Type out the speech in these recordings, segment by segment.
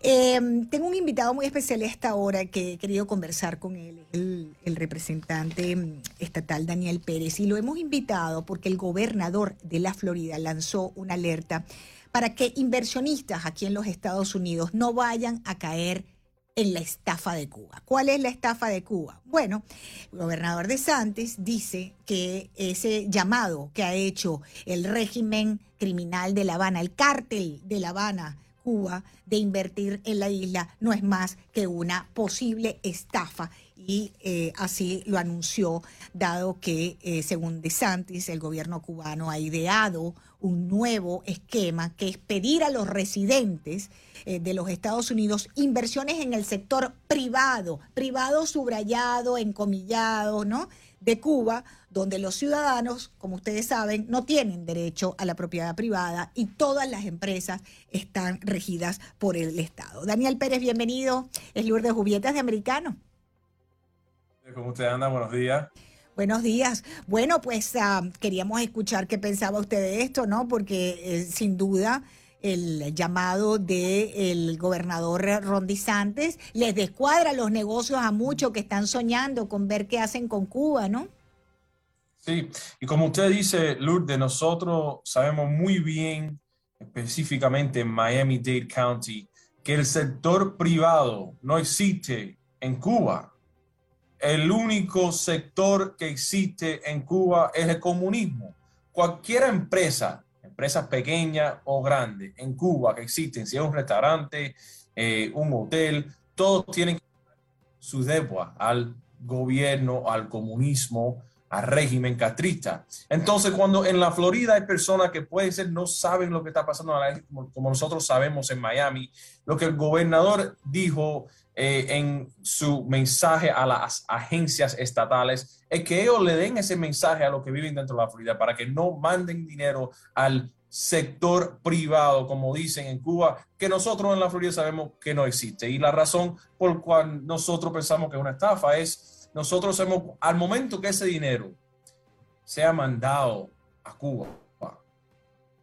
Em, tengo un invitado muy especial a esta hora que he querido conversar con él, el, el, representante mm, estatal Daniel Pérez, y lo hemos invitado porque el gobernador de la Florida lanzó una alerta para que inversionistas aquí en los Estados Unidos no vayan a caer en la estafa de Cuba. ¿Cuál es la estafa de Cuba? Bueno, el gobernador de Santos dice que ese llamado que ha hecho el régimen criminal de La Habana, el cártel de La Habana, Cuba, de invertir en la isla, no es más que una posible estafa y eh, así lo anunció, dado que, eh, según De Santis, el gobierno cubano ha ideado un nuevo esquema que es pedir a los residentes eh, de los Estados Unidos inversiones en el sector privado, privado subrayado, encomillado, ¿no? De Cuba, donde los ciudadanos, como ustedes saben, no tienen derecho a la propiedad privada y todas las empresas están regidas por el Estado. Daniel Pérez, bienvenido. Es Lourdes Jubietas de Americano. ¿Cómo usted anda? Buenos días. Buenos días. Bueno, pues uh, queríamos escuchar qué pensaba usted de esto, ¿no? Porque eh, sin duda el llamado del gobernador Ron DeSantis les descuadra los negocios a muchos que están soñando con ver qué hacen con Cuba, ¿no? Sí, y como usted dice, Lourdes, nosotros sabemos muy bien, específicamente en Miami-Dade County, que el sector privado no existe en Cuba el único sector que existe en Cuba es el comunismo. Cualquier empresa, empresa pequeña o grande en Cuba que existen, si es un restaurante, eh, un hotel, todos tienen su deuda al gobierno, al comunismo, al régimen castrista. Entonces, cuando en la Florida hay personas que pueden ser no saben lo que está pasando, como nosotros sabemos en Miami, lo que el gobernador dijo eh, en su mensaje a las agencias estatales es que ellos le den ese mensaje a los que viven dentro de la Florida para que no manden dinero al sector privado, como dicen en Cuba, que nosotros en la Florida sabemos que no existe. Y la razón por cual nosotros pensamos que es una estafa es, nosotros hemos, al momento que ese dinero sea mandado a Cuba,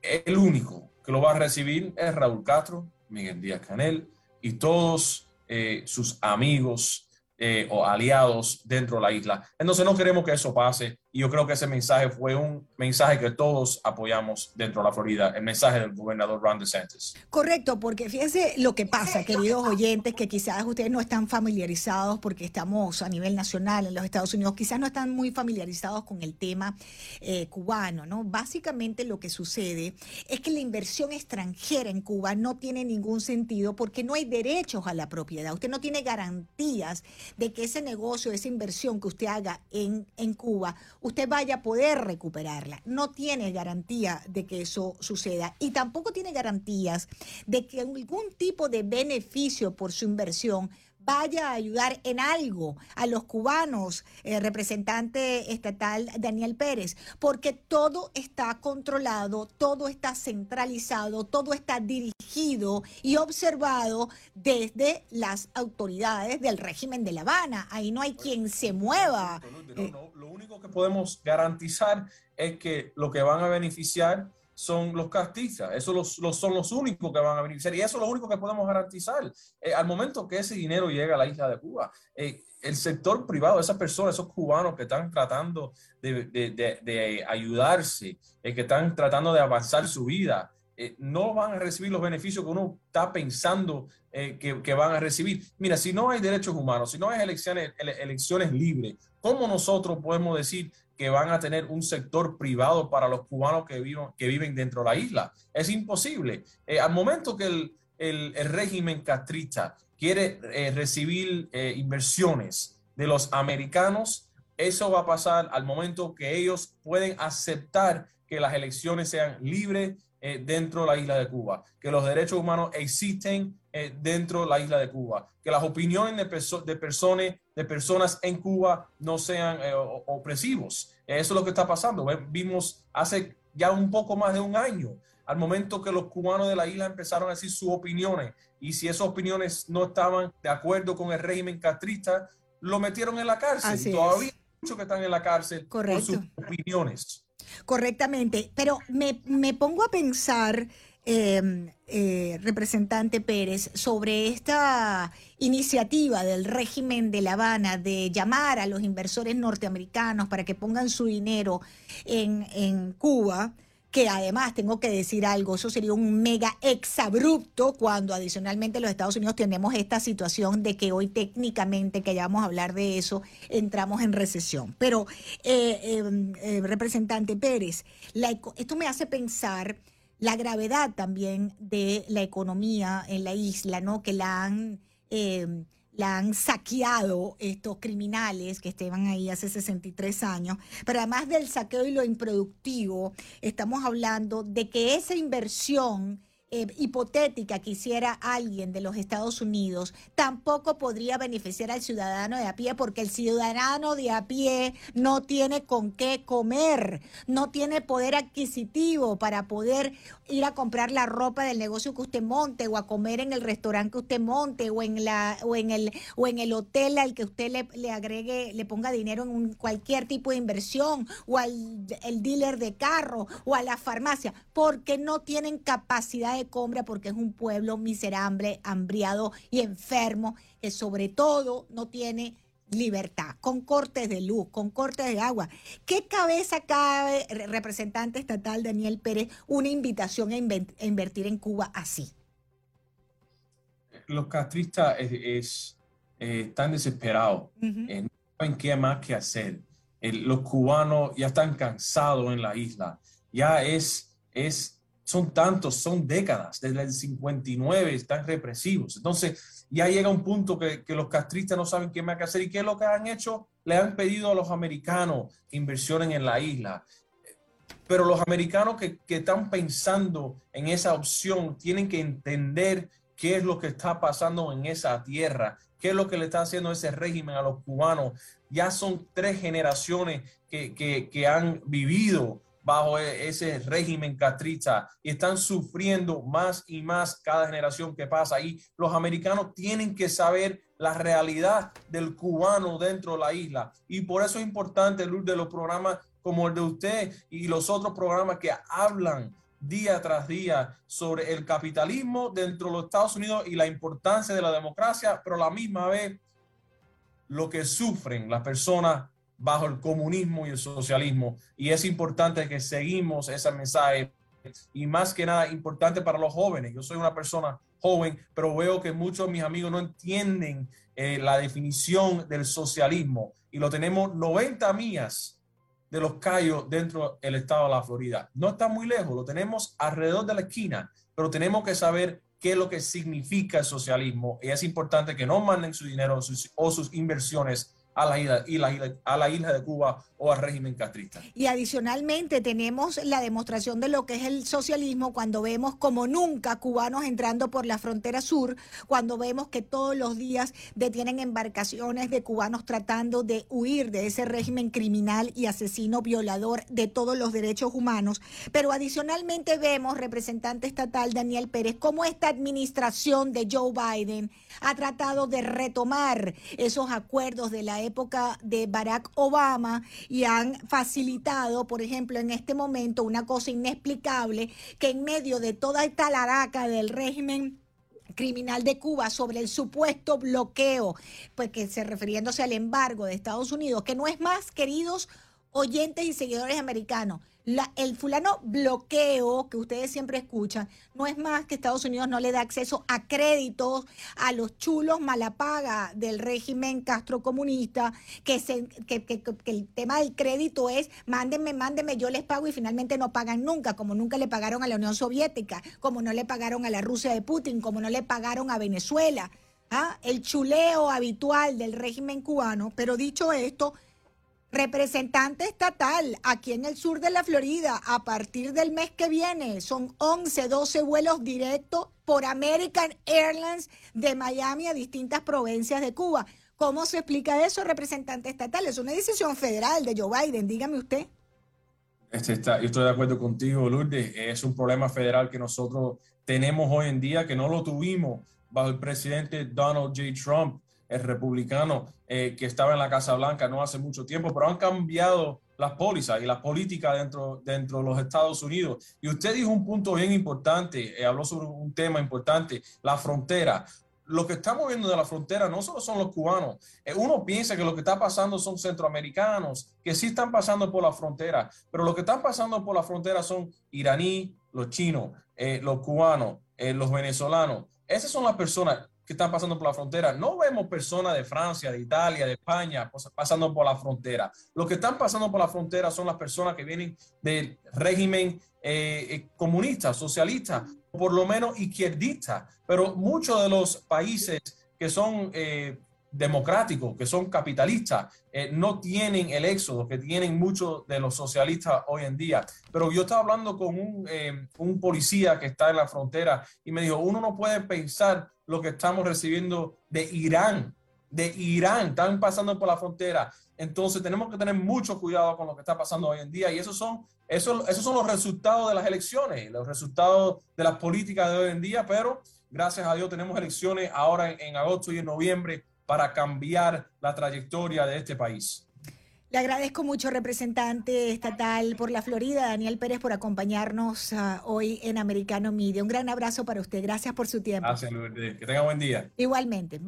el único que lo va a recibir es Raúl Castro, Miguel Díaz Canel y todos eh, sus amigos eh, o aliados dentro de la isla. Entonces no queremos que eso pase y yo creo que ese mensaje fue un mensaje que todos apoyamos dentro de la Florida, el mensaje del gobernador Ron DeSantis. Correcto, porque fíjense lo que pasa, queridos oyentes, que quizás ustedes no están familiarizados porque estamos a nivel nacional en los Estados Unidos, quizás no están muy familiarizados con el tema eh, cubano, ¿no? Básicamente lo que sucede es que la inversión extranjera en Cuba no tiene ningún sentido porque no hay derechos a la propiedad. Usted no tiene garantías de que ese negocio, esa inversión que usted haga en, en Cuba, usted vaya a poder recuperarla. No tiene garantía de que eso suceda y tampoco tiene garantías de que algún tipo de beneficio por su inversión vaya a ayudar en algo a los cubanos, eh, representante estatal Daniel Pérez, porque todo está controlado, todo está centralizado, todo está dirigido y observado desde las autoridades del régimen de La Habana. Ahí no hay quien se mueva. Eh, lo único que podemos garantizar es que lo que van a beneficiar son los castistas. Esos los, son los únicos que van a beneficiar y eso es lo único que podemos garantizar. Eh, al momento que ese dinero llega a la isla de Cuba, eh, el sector privado, esas personas, esos cubanos que están tratando de, ayudarse, eh, que están tratando de avanzar su vida, no van a recibir los beneficios que uno está pensando que, que, van a recibir. Mira, si no hay derechos humanos, si no hay elecciones, elecciones libres, ¿cómo nosotros podemos decir que van a tener un sector privado para los cubanos que, viven, que viven dentro de la isla. Es imposible. Eh, al momento que el, el, régimen castrista quiere eh, recibir eh, inversiones de los americanos, eso va a pasar al momento que ellos pueden aceptar que las elecciones sean libres dentro de la isla de Cuba, que los derechos humanos existen dentro de la isla de Cuba, que las opiniones de, de, personas, de personas en Cuba no sean opresivos. Eso es lo que está pasando. Vimos hace ya un poco más de un año, al momento que los cubanos de la isla empezaron a decir sus opiniones y si esas opiniones no estaban de acuerdo con el régimen castrista, lo metieron en la cárcel. todavía hay muchos que están en la cárcel por sus opiniones. Correctamente, pero me, me pongo a pensar em, eh, representante Pérez, sobre esta iniciativa del régimen de La Habana de llamar a los inversores norteamericanos para que pongan su dinero en, en Cuba que además tengo que decir algo, eso sería un mega exabrupto cuando adicionalmente los Estados Unidos tenemos esta situación de que hoy técnicamente, que ya vamos a hablar de eso, entramos en recesión. Pero, eh, em, eh, representante Pérez, esto me hace pensar la gravedad también de la economía en la isla, ¿no? Que la han... Em, la han saqueado estos criminales que estaban ahí hace 63 años. Pero además del saqueo y lo improductivo, estamos hablando de que esa inversión eh, hipotética que hiciera alguien de los Estados Unidos tampoco podría beneficiar al ciudadano de a pie porque el ciudadano de a pie no tiene con qué comer, no tiene poder adquisitivo para poder ir a comprar la ropa del negocio que usted monte o a comer en el restaurante que usted monte o en la o en el o en el hotel al que usted le, le agregue le ponga dinero en un, cualquier tipo de inversión o al el dealer de carro o a la farmacia porque no tienen capacidad de compra porque es un pueblo miserable, hambriado y enfermo, que sobre todo no tiene libertad, con cortes de luz, con cortes de agua. ¿Qué cabeza cabe, representante estatal Daniel Pérez, una invitación a, invertir en Cuba así? Los castristas es, eh, están desesperados, eh, no saben qué más que hacer. los cubanos ya están cansados en la isla, ya es, es son tantos, son décadas, desde el 59 están represivos. Entonces, ya llega un punto que, los castristas no saben qué más que hacer y qué es lo que han hecho. Le han pedido a los americanos que inversionen en la isla. Pero los americanos que, que están pensando en esa opción tienen que entender qué es lo que está pasando en esa tierra, qué es lo que le está haciendo ese régimen a los cubanos. Ya son tres generaciones que, que, que han vivido bajo e, ese régimen castrista y están sufriendo más y más cada generación que pasa. Y los americanos tienen que saber la realidad del cubano dentro de la isla. Y por eso es importante, Luz, de los programas como el de usted y los otros programas que hablan día tras día sobre el capitalismo dentro de los Estados Unidos y la importancia de la democracia, pero a la misma vez lo que sufren las personas bajo el comunismo y el socialismo. Y es importante que seguimos ese mensaje y más que nada importante para los jóvenes. Yo soy una persona joven, pero veo que muchos de mis amigos no entienden eh, la definición del socialismo y lo tenemos 90 millas de los callos dentro del estado de la Florida. No está muy lejos, lo tenemos alrededor de la esquina, pero tenemos que saber qué es lo que significa el socialismo y es importante que no manden su dinero o sus inversiones a la isla, y a la isla de Cuba o al régimen castrista. Y adicionalmente tenemos la demostración de lo que es el socialismo cuando vemos como nunca cubanos entrando por la frontera sur, cuando vemos que todos los días detienen embarcaciones de cubanos tratando de huir de ese régimen criminal y asesino violador de todos los derechos humanos. Pero adicionalmente vemos, representante estatal Daniel Pérez, cómo esta administración de Joe Biden ha tratado de retomar esos acuerdos de la época de Barack Obama y han facilitado, por ejemplo, en este momento una cosa inexplicable, que en medio de toda esta laraca del régimen criminal de Cuba sobre el supuesto bloqueo, pues que se refiriéndose al embargo de Estados Unidos, que no es más, queridos oyentes y seguidores americanos, el fulano bloqueo que ustedes siempre escuchan no es más que Estados Unidos no le da acceso a créditos a los chulos malapaga del régimen castrocomunista, que, se, que, que, que, el tema del crédito es mándenme, mándenme, yo les pago y finalmente no pagan nunca, como nunca le pagaron a la Unión Soviética, como no le pagaron a la Rusia de Putin, como no le pagaron a Venezuela. ¿ah? El chuleo habitual del régimen cubano, pero dicho esto, representante estatal aquí en el sur de la Florida a partir del mes que viene. Son 11, 12 vuelos directos por American Airlines de Miami a distintas provincias de Cuba. ¿Cómo se explica eso, representante estatal? Es una decisión federal de Joe Biden, dígame usted. Este está, yo estoy de acuerdo contigo, Lourdes. Es un problema federal que nosotros tenemos hoy en día, que no lo tuvimos bajo el presidente Donald J. Trump republicano eh, que estaba en la Casa Blanca no hace mucho tiempo, pero han cambiado las pólizas y la política dentro, dentro de los Estados Unidos. Y usted dijo un punto bien importante, eh, habló sobre un tema importante, la frontera. Lo que estamos viendo de la frontera no solo son los cubanos. Eh, uno piensa que lo que está pasando son centroamericanos, que sí están pasando por la frontera, pero lo que están pasando por la frontera son iraní, los chinos, los cubanos, los venezolanos. Esas son las personas que están pasando por la frontera. No vemos personas de Francia, de Italia, de España pasando por la frontera. Lo que están pasando por la frontera son las personas que vienen del régimen eh, eh, comunista, socialista, por lo menos izquierdista. Pero muchos de los países que son eh, democráticos, que son capitalistas, eh, no tienen el éxodo que tienen muchos de los socialistas hoy en día. Pero yo estaba hablando con un, eh, un, policía que está en la frontera y me dijo, uno no puede pensar lo que estamos recibiendo de Irán, de Irán, están pasando por la frontera. Entonces tenemos que tener mucho cuidado con lo que está pasando hoy en día y esos son, esos, esos son los resultados de las elecciones, los resultados de las políticas de hoy en día, pero gracias a Dios tenemos elecciones ahora en, en agosto y en noviembre para cambiar la trayectoria de este país. Le agradezco mucho, representante estatal por la Florida, Daniel Pérez, por acompañarnos uh, hoy en Americano Media. Un gran abrazo para usted. Gracias por su tiempo. Gracias, Lourdes. Que tenga buen día. Igualmente.